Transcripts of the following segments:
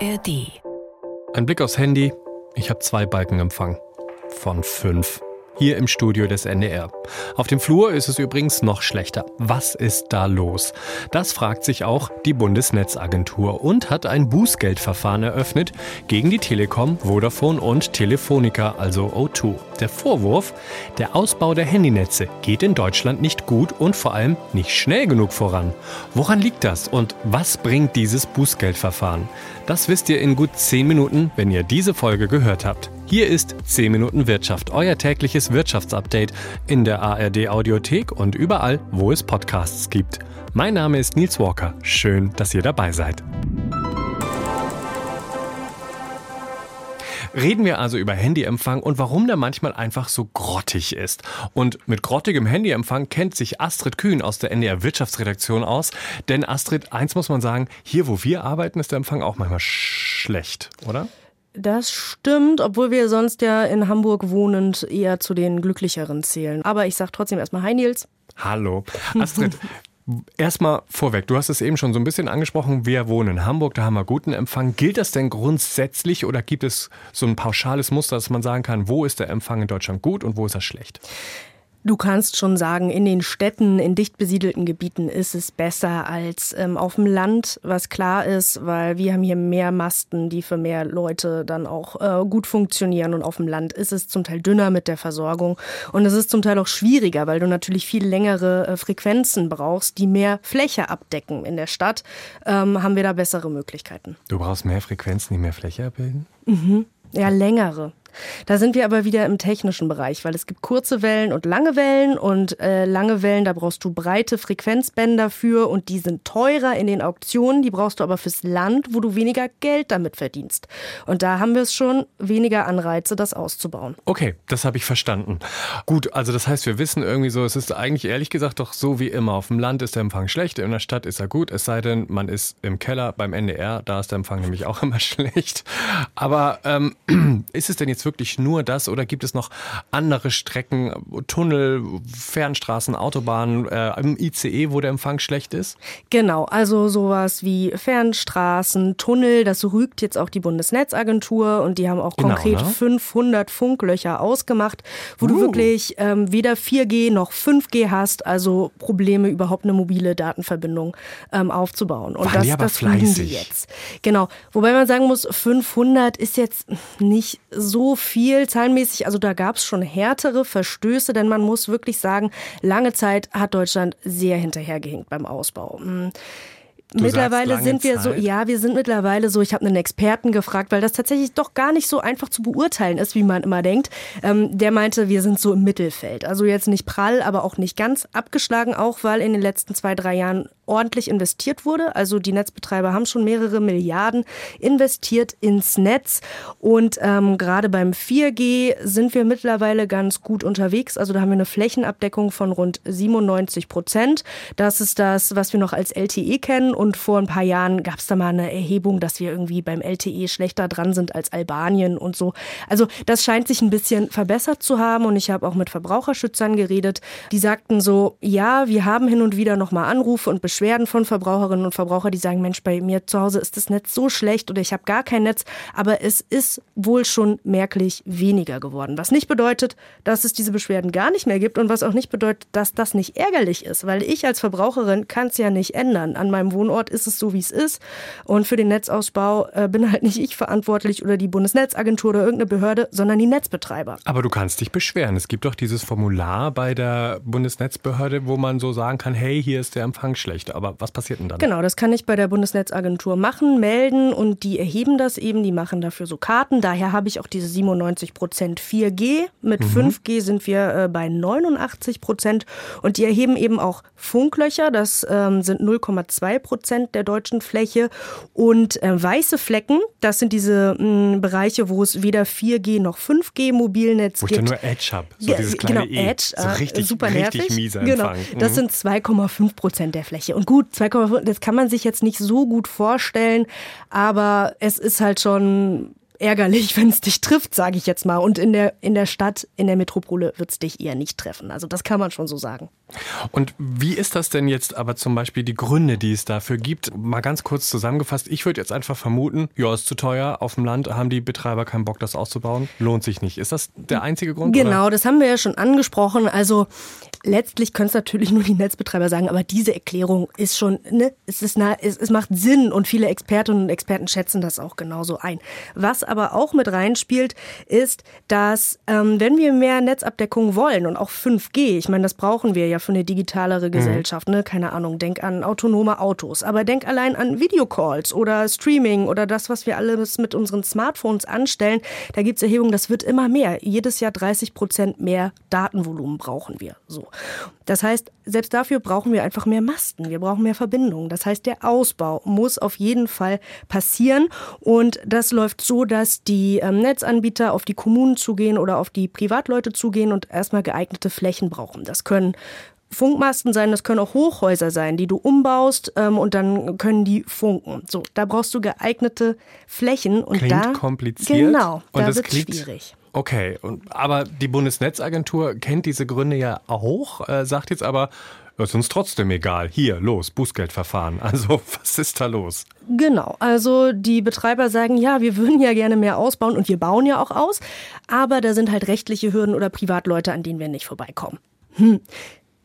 ARD. Ein Blick aufs Handy. Ich habe zwei Balkenempfang. Von fünf hier im Studio des NDR. Auf dem Flur ist es übrigens noch schlechter. Was ist da los? Das fragt sich auch die Bundesnetzagentur und hat ein Bußgeldverfahren eröffnet gegen die Telekom, Vodafone und Telefonica, also O2. Der Vorwurf, der Ausbau der Handynetze geht in Deutschland nicht gut und vor allem nicht schnell genug voran. Woran liegt das und was bringt dieses Bußgeldverfahren? Das wisst ihr in gut 10 Minuten, wenn ihr diese Folge gehört habt. Hier ist 10 Minuten Wirtschaft, euer tägliches Wirtschaftsupdate in der ARD Audiothek und überall, wo es Podcasts gibt. Mein Name ist Nils Walker. Schön, dass ihr dabei seid. Reden wir also über Handyempfang und warum der manchmal einfach so grottig ist. Und mit grottigem Handyempfang kennt sich Astrid Kühn aus der NDR Wirtschaftsredaktion aus. Denn Astrid, eins muss man sagen, hier wo wir arbeiten, ist der Empfang auch manchmal schlecht, oder? Das stimmt, obwohl wir sonst ja in Hamburg wohnend eher zu den Glücklicheren zählen. Aber ich sag trotzdem erstmal Hi Nils. Hallo. Astrid, Erstmal vorweg, du hast es eben schon so ein bisschen angesprochen, wir wohnen in Hamburg, da haben wir guten Empfang. Gilt das denn grundsätzlich oder gibt es so ein pauschales Muster, dass man sagen kann, wo ist der Empfang in Deutschland gut und wo ist er schlecht? Du kannst schon sagen, in den Städten, in dicht besiedelten Gebieten ist es besser als ähm, auf dem Land, was klar ist, weil wir haben hier mehr Masten, die für mehr Leute dann auch äh, gut funktionieren. Und auf dem Land ist es zum Teil dünner mit der Versorgung. Und es ist zum Teil auch schwieriger, weil du natürlich viel längere äh, Frequenzen brauchst, die mehr Fläche abdecken. In der Stadt ähm, haben wir da bessere Möglichkeiten. Du brauchst mehr Frequenzen, die mehr Fläche abbilden? Mhm. Ja, längere. Da sind wir aber wieder im technischen Bereich, weil es gibt kurze Wellen und lange Wellen und äh, lange Wellen, da brauchst du breite Frequenzbänder für und die sind teurer in den Auktionen, die brauchst du aber fürs Land, wo du weniger Geld damit verdienst. Und da haben wir es schon weniger Anreize, das auszubauen. Okay, das habe ich verstanden. Gut, also das heißt, wir wissen irgendwie so, es ist eigentlich ehrlich gesagt doch so wie immer. Auf dem Land ist der Empfang schlecht, in der Stadt ist er gut, es sei denn, man ist im Keller beim NDR, da ist der Empfang nämlich auch immer schlecht. Aber ähm, ist es denn jetzt wirklich nur das oder gibt es noch andere Strecken, Tunnel, Fernstraßen, Autobahnen, äh, im ICE, wo der Empfang schlecht ist? Genau, also sowas wie Fernstraßen, Tunnel, das rügt jetzt auch die Bundesnetzagentur und die haben auch genau, konkret ne? 500 Funklöcher ausgemacht, wo uh. du wirklich ähm, weder 4G noch 5G hast, also Probleme überhaupt eine mobile Datenverbindung ähm, aufzubauen. Und Waren das, das fleißig. die jetzt. Genau, wobei man sagen muss, 500 ist jetzt nicht so viel zahlenmäßig. Also da gab es schon härtere Verstöße, denn man muss wirklich sagen, lange Zeit hat Deutschland sehr hinterhergehinkt beim Ausbau. Hm. Du mittlerweile sind wir Zeit. so, ja, wir sind mittlerweile so, ich habe einen Experten gefragt, weil das tatsächlich doch gar nicht so einfach zu beurteilen ist, wie man immer denkt. Ähm, der meinte, wir sind so im Mittelfeld. Also jetzt nicht prall, aber auch nicht ganz abgeschlagen, auch weil in den letzten zwei, drei Jahren ordentlich investiert wurde. Also die Netzbetreiber haben schon mehrere Milliarden investiert ins Netz. Und ähm, gerade beim 4G sind wir mittlerweile ganz gut unterwegs. Also da haben wir eine Flächenabdeckung von rund 97 Prozent. Das ist das, was wir noch als LTE kennen. Und vor ein paar Jahren gab es da mal eine Erhebung, dass wir irgendwie beim LTE schlechter dran sind als Albanien und so. Also das scheint sich ein bisschen verbessert zu haben. Und ich habe auch mit Verbraucherschützern geredet. Die sagten so, ja, wir haben hin und wieder nochmal Anrufe und Beschwerden Beschwerden von Verbraucherinnen und Verbrauchern, die sagen, Mensch, bei mir zu Hause ist das Netz so schlecht oder ich habe gar kein Netz. Aber es ist wohl schon merklich weniger geworden. Was nicht bedeutet, dass es diese Beschwerden gar nicht mehr gibt und was auch nicht bedeutet, dass das nicht ärgerlich ist, weil ich als Verbraucherin kann es ja nicht ändern. An meinem Wohnort ist es so, wie es ist. Und für den Netzausbau äh, bin halt nicht ich verantwortlich oder die Bundesnetzagentur oder irgendeine Behörde, sondern die Netzbetreiber. Aber du kannst dich beschweren. Es gibt doch dieses Formular bei der Bundesnetzbehörde, wo man so sagen kann, hey, hier ist der Empfang schlecht. Geschichte. Aber was passiert denn dann? Genau, das kann ich bei der Bundesnetzagentur machen, melden und die erheben das eben. Die machen dafür so Karten. Daher habe ich auch diese 97 Prozent 4G. Mit mhm. 5G sind wir äh, bei 89 Prozent. Und die erheben eben auch Funklöcher. Das ähm, sind 0,2 Prozent der deutschen Fläche. Und äh, weiße Flecken, das sind diese mh, Bereiche, wo es weder 4G noch 5G Mobilnetz wo gibt. Wo ich dann nur Edge habe. So dieses kleine genau, e. Edge, so richtig, äh, super richtig nervig. mieser Genau, das mhm. sind 2,5 Prozent der Fläche. Und gut, 2,5, das kann man sich jetzt nicht so gut vorstellen, aber es ist halt schon ärgerlich, wenn es dich trifft, sage ich jetzt mal. Und in der, in der Stadt, in der Metropole wird es dich eher nicht treffen. Also das kann man schon so sagen. Und wie ist das denn jetzt aber zum Beispiel die Gründe, die es dafür gibt? Mal ganz kurz zusammengefasst. Ich würde jetzt einfach vermuten, ja, ist zu teuer. Auf dem Land haben die Betreiber keinen Bock, das auszubauen. Lohnt sich nicht. Ist das der einzige Grund? Genau, oder? das haben wir ja schon angesprochen. Also letztlich können es natürlich nur die Netzbetreiber sagen, aber diese Erklärung ist schon, ne, es, ist na, es, es macht Sinn und viele Expertinnen und Experten schätzen das auch genauso ein. Was aber auch mit reinspielt, ist, dass ähm, wenn wir mehr Netzabdeckung wollen und auch 5G, ich meine, das brauchen wir ja für eine digitalere mhm. Gesellschaft, ne? keine Ahnung, denk an autonome Autos, aber denk allein an Videocalls oder Streaming oder das, was wir alles mit unseren Smartphones anstellen. Da gibt es Erhebungen, das wird immer mehr. Jedes Jahr 30 Prozent mehr Datenvolumen brauchen wir. So. Das heißt, selbst dafür brauchen wir einfach mehr Masten, wir brauchen mehr Verbindungen. Das heißt, der Ausbau muss auf jeden Fall passieren und das läuft so, dass die ähm, Netzanbieter auf die Kommunen zugehen oder auf die Privatleute zugehen und erstmal geeignete Flächen brauchen. Das können Funkmasten sein, das können auch Hochhäuser sein, die du umbaust ähm, und dann können die funken. So, da brauchst du geeignete Flächen und klingt da kompliziert genau, und da wird schwierig. Okay, aber die Bundesnetzagentur kennt diese Gründe ja auch, äh, sagt jetzt aber, ist uns trotzdem egal. Hier, los, Bußgeldverfahren. Also, was ist da los? Genau, also die Betreiber sagen, ja, wir würden ja gerne mehr ausbauen und wir bauen ja auch aus, aber da sind halt rechtliche Hürden oder Privatleute, an denen wir nicht vorbeikommen. Hm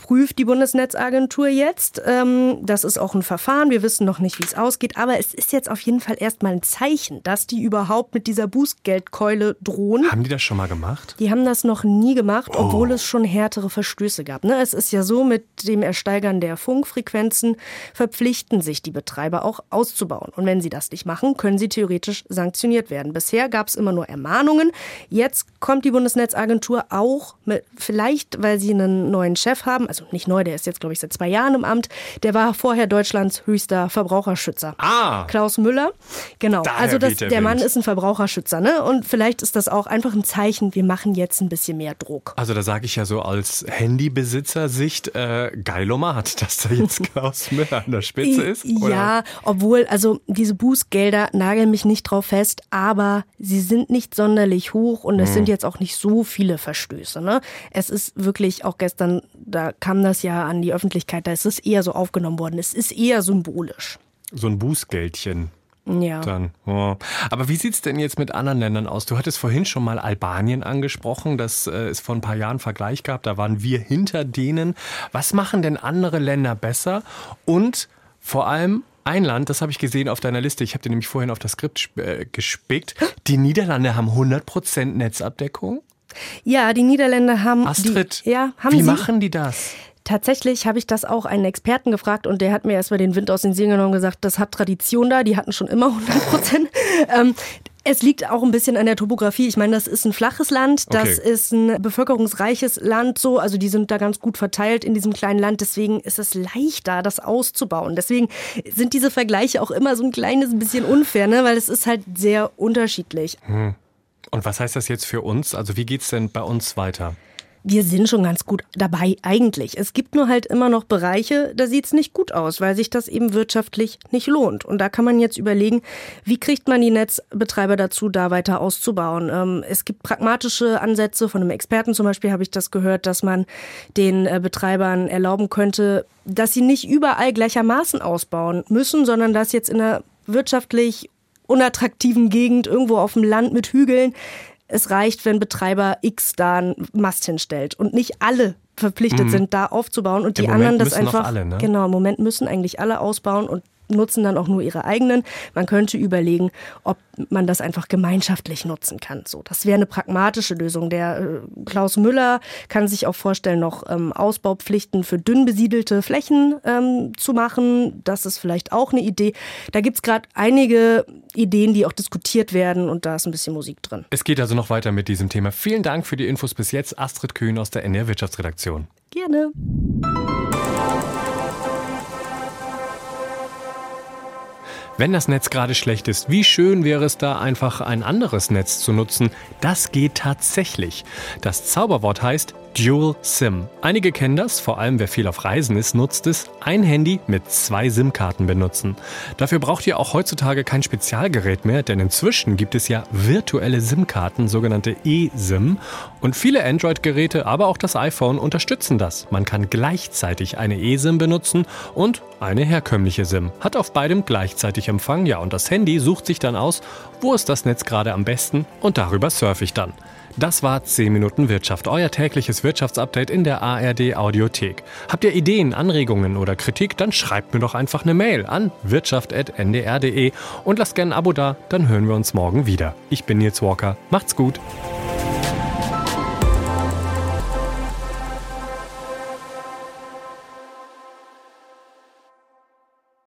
prüft die Bundesnetzagentur jetzt. Ähm, das ist auch ein Verfahren. Wir wissen noch nicht, wie es ausgeht. Aber es ist jetzt auf jeden Fall erstmal ein Zeichen, dass die überhaupt mit dieser Bußgeldkeule drohen. Haben die das schon mal gemacht? Die haben das noch nie gemacht, oh. obwohl es schon härtere Verstöße gab. Ne? Es ist ja so, mit dem Ersteigern der Funkfrequenzen verpflichten sich die Betreiber auch auszubauen. Und wenn sie das nicht machen, können sie theoretisch sanktioniert werden. Bisher gab es immer nur Ermahnungen. Jetzt kommt die Bundesnetzagentur auch mit, vielleicht, weil sie einen neuen Chef haben, also nicht neu, der ist jetzt, glaube ich, seit zwei Jahren im Amt. Der war vorher Deutschlands höchster Verbraucherschützer. Ah. Klaus Müller. Genau. Daher also das, der, der Mann ist ein Verbraucherschützer, ne? Und vielleicht ist das auch einfach ein Zeichen, wir machen jetzt ein bisschen mehr Druck. Also da sage ich ja so als Handybesitzer-Sicht, äh, geilomat, dass da jetzt Klaus Müller an der Spitze ist. Oder? Ja, obwohl, also diese Bußgelder nageln mich nicht drauf fest, aber sie sind nicht sonderlich hoch und es hm. sind jetzt auch nicht so viele Verstöße. Ne? Es ist wirklich auch gestern, da kam das ja an die Öffentlichkeit, da ist es eher so aufgenommen worden. Es ist eher symbolisch. So ein Bußgeldchen. Ja. Dann, oh. Aber wie sieht es denn jetzt mit anderen Ländern aus? Du hattest vorhin schon mal Albanien angesprochen, dass äh, es vor ein paar Jahren Vergleich gab, da waren wir hinter denen. Was machen denn andere Länder besser? Und vor allem ein Land, das habe ich gesehen auf deiner Liste, ich habe dir nämlich vorhin auf das Skript äh, gespickt, die Niederlande haben 100% Netzabdeckung. Ja, die Niederländer haben. Astrid, die, ja, haben wie sie, machen die das? Tatsächlich habe ich das auch einen Experten gefragt und der hat mir erstmal den Wind aus den Segeln genommen und gesagt, das hat Tradition da, die hatten schon immer 100 Prozent. ähm, es liegt auch ein bisschen an der Topografie. Ich meine, das ist ein flaches Land, das Okay. ist ein bevölkerungsreiches Land so, also die sind da ganz gut verteilt in diesem kleinen Land, deswegen ist es leichter, das auszubauen. Deswegen sind diese Vergleiche auch immer so ein kleines bisschen unfair, ne? weil es ist halt sehr unterschiedlich. Und was heißt das jetzt für uns? Also wie geht's denn bei uns weiter? Wir sind schon ganz gut dabei eigentlich. Es gibt nur halt immer noch Bereiche, da sieht's nicht gut aus, weil sich das eben wirtschaftlich nicht lohnt. Und da kann man jetzt überlegen, wie kriegt man die Netzbetreiber dazu, da weiter auszubauen. Ähm, es gibt pragmatische Ansätze, von einem Experten zum Beispiel habe ich das gehört, dass man den äh, Betreibern erlauben könnte, dass sie nicht überall gleichermaßen ausbauen müssen, sondern dass jetzt in einer wirtschaftlich unattraktiven Gegend irgendwo auf dem Land mit Hügeln es reicht, wenn Betreiber X da einen Mast hinstellt und nicht alle verpflichtet sind, da aufzubauen und Im die Moment anderen das einfach. alle, ne? Genau, im Moment müssen eigentlich alle ausbauen und nutzen dann auch nur ihre eigenen. Man könnte überlegen, ob man das einfach gemeinschaftlich nutzen kann. So, das wäre eine pragmatische Lösung. Der äh, Klaus Müller kann sich auch vorstellen, noch ähm, Ausbaupflichten für dünn besiedelte Flächen ähm, zu machen. Das ist vielleicht auch eine Idee. Da gibt's gerade einige Ideen, die auch diskutiert werden und da ist ein bisschen Musik drin. Es geht also noch weiter mit diesem Thema. Vielen Dank für die Infos bis jetzt. Astrid Kühn aus der NR Wirtschaftsredaktion. Gerne. Wenn das Netz gerade schlecht ist, wie schön wäre es da einfach ein anderes Netz zu nutzen? Das geht tatsächlich. Das Zauberwort heißt Dual SIM. Einige kennen das, vor allem wer viel auf Reisen ist, nutzt es. Ein Handy mit zwei SIM-Karten benutzen. Dafür braucht ihr auch heutzutage kein Spezialgerät mehr, denn inzwischen gibt es ja virtuelle SIM-Karten, sogenannte eSIM. Und viele Android-Geräte, aber auch das iPhone unterstützen das. Man kann gleichzeitig eine eSIM benutzen und eine herkömmliche SIM. Hat auf beidem gleichzeitig Empfang, ja, und das Handy sucht sich dann aus, wo ist das Netz gerade am besten und darüber surfe ich dann. Das war 10 Minuten Wirtschaft, euer tägliches Wirtschaftsupdate in der ARD Audiothek. Habt ihr Ideen, Anregungen oder Kritik, dann schreibt mir doch einfach eine Mail an wirtschaft.ndr.de und lasst gerne ein Abo da, dann hören wir uns morgen wieder. Ich bin Nils Walker, macht's gut.